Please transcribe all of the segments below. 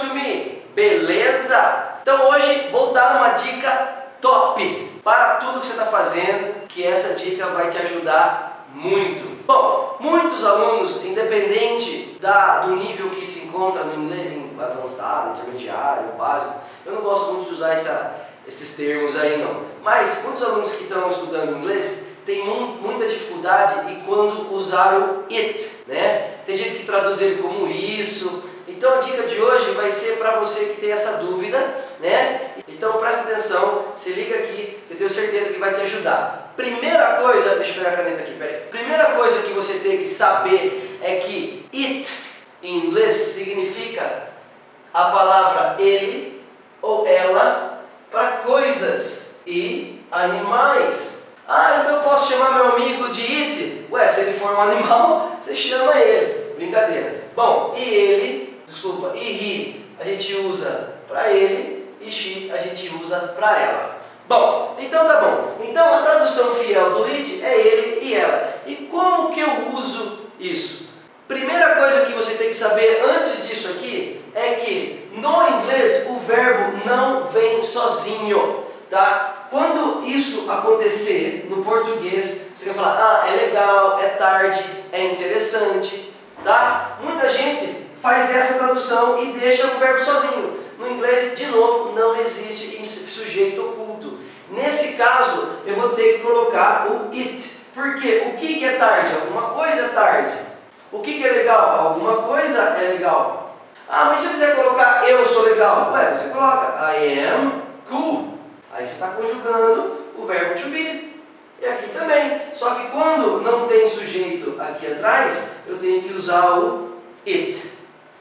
to me. Beleza? Então hoje vou dar uma dica top para tudo que você está fazendo, que essa dica vai te ajudar muito. Bom, muitos alunos, independente da, do nível que se encontra no inglês avançado, intermediário, básico, eu não gosto muito de usar essa, esses termos aí não, mas muitos alunos que estão estudando inglês têm muita dificuldade e quando usar o it, né? Tem gente que traduz ele como isso, então a dica de hoje vai ser para você que tem essa dúvida, né? Então presta atenção, se liga aqui, eu tenho certeza que vai te ajudar. Primeira coisa, deixa eu pegar a caneta aqui, peraí. Primeira coisa que você tem que saber é que it em inglês significa a palavra ele ou ela para coisas e animais. Ah, então eu posso chamar meu amigo de it? Ué, se ele for um animal, você chama ele. Brincadeira. Bom, e ele desculpa, e he a gente usa para ele e she a gente usa para ela. Bom, então tá bom. Então a tradução fiel do it é ele e ela. E como que eu uso isso? Primeira coisa que você tem que saber antes disso aqui é que no inglês o verbo não vem sozinho, tá? Quando isso acontecer no português, você vai falar, ah, é legal, é tarde, é interessante, tá? Muita gente faz essa tradução e deixa o verbo sozinho. No inglês, de novo, não existe sujeito oculto. Nesse caso, eu vou ter que colocar o it. Porque o que, é tarde? Alguma coisa é tarde. O que, que é legal? Alguma coisa é legal. Ah, mas se eu quiser colocar eu sou legal, ué, você coloca I am cool. Aí você está conjugando o verbo to be. E aqui também. Só que quando não tem sujeito aqui atrás, eu tenho que usar o it.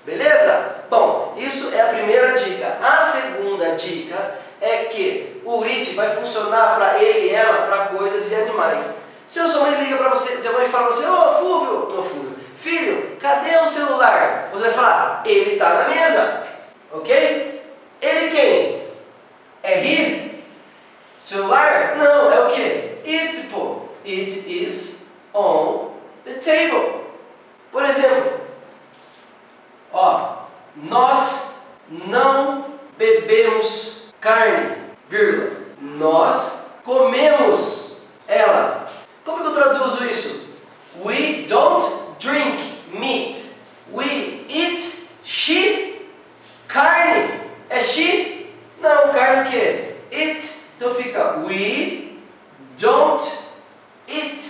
Beleza? Bom, isso é a primeira dica. A segunda dica é que o it vai funcionar para ele e ela, para coisas e animais. Se a sua mãe liga para você, se a mãe fala para você, ô oh, Fúvio, ô oh, Fúvio, filho, cadê o celular? Você vai falar, ele está na mesa, ok? Ele quem? É he? Celular? Não, é o que? It, pô. It is on the table. Por exemplo, Ó, nós não bebemos carne, vírgula. Nós comemos ela. Como que eu traduzo isso? We don't drink meat. We eat sheep. Carne. É sheep? Não, carne o quê? It. Então fica we don't eat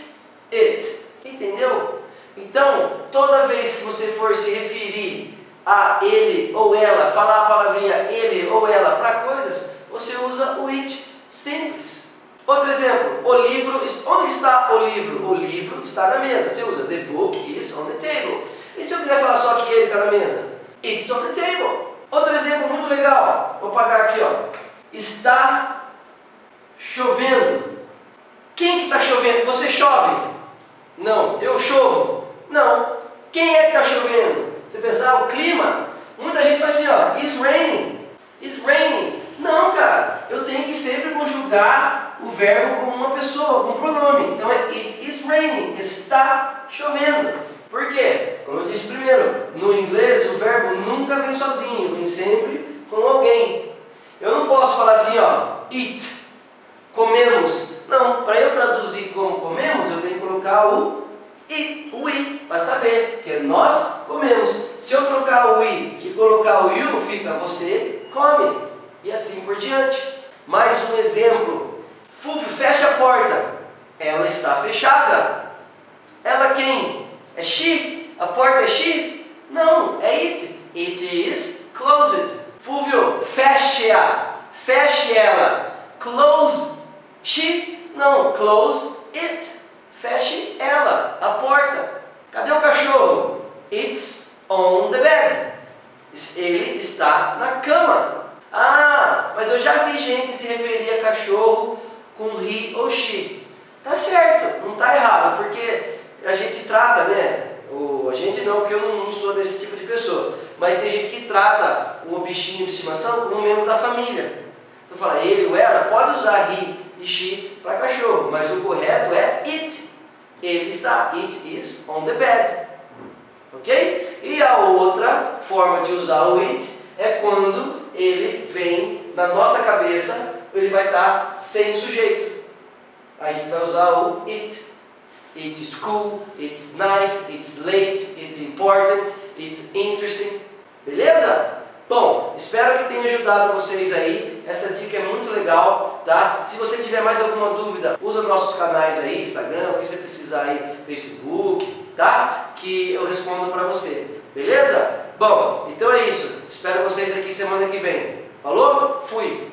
it. Entendeu? Então, toda vez que você for se referir a ele ou ela, falar a palavrinha ele ou ela para coisas, você usa o it simples. Outro exemplo, o livro, onde está o livro? O livro está na mesa. Você usa the book is on the table. E se eu quiser falar só que ele está na mesa? It's on the table. Outro exemplo muito legal, vou pagar aqui, ó. Está chovendo. Quem que está chovendo? Você chove? Não, eu chovo. Não. Quem é que está chovendo? Você pensar ah, o clima? Muita gente faz assim, ó, it's raining. It's raining. Não, cara. Eu tenho que sempre conjugar o verbo com uma pessoa, com um pronome. Então é it is raining. Está chovendo. Por quê? Como eu disse primeiro, no inglês o verbo nunca vem sozinho, vem sempre com alguém. Eu não posso falar assim, ó, eat, comemos. Não, para eu traduzir como comemos, eu tenho que colocar o e o i, para saber que nós comemos. Se eu trocar o i e colocar o you, fica você come. E assim por diante. Mais um exemplo. Fulvio, fecha a porta. Ela está fechada. Ela quem? É she? A porta é she? Não, é it. It is closed. Feche ela. Close she? Não, close it. Feche ela, a porta. Cadê o cachorro? It's on the bed. Ele está na cama. Ah, mas eu já vi gente se referir a cachorro com he ou she. Tá certo, não tá errado, porque a gente trata, né? O, a gente não, porque eu não, não sou desse tipo de pessoa, mas tem gente que trata o bichinho de estimação como um membro da família. Então fala, ele ou ela pode usar he e she para cachorro, mas o correto é it. Ele está, it is on the bed. Ok? E a outra forma de usar o it é quando ele vem na nossa cabeça, ele vai estar sem sujeito. A gente vai usar o it. It is cool, it's nice, it's late, it's important, it's interesting. Beleza? Bom, espero que tenha ajudado vocês aí. Essa dica é muito legal, tá? Se você tiver mais alguma dúvida, usa nossos canais aí, Instagram, o que você precisar aí, Facebook, tá? Que eu respondo para você. Beleza? Bom, então é isso. Espero vocês aqui semana que vem. Falou? Fui!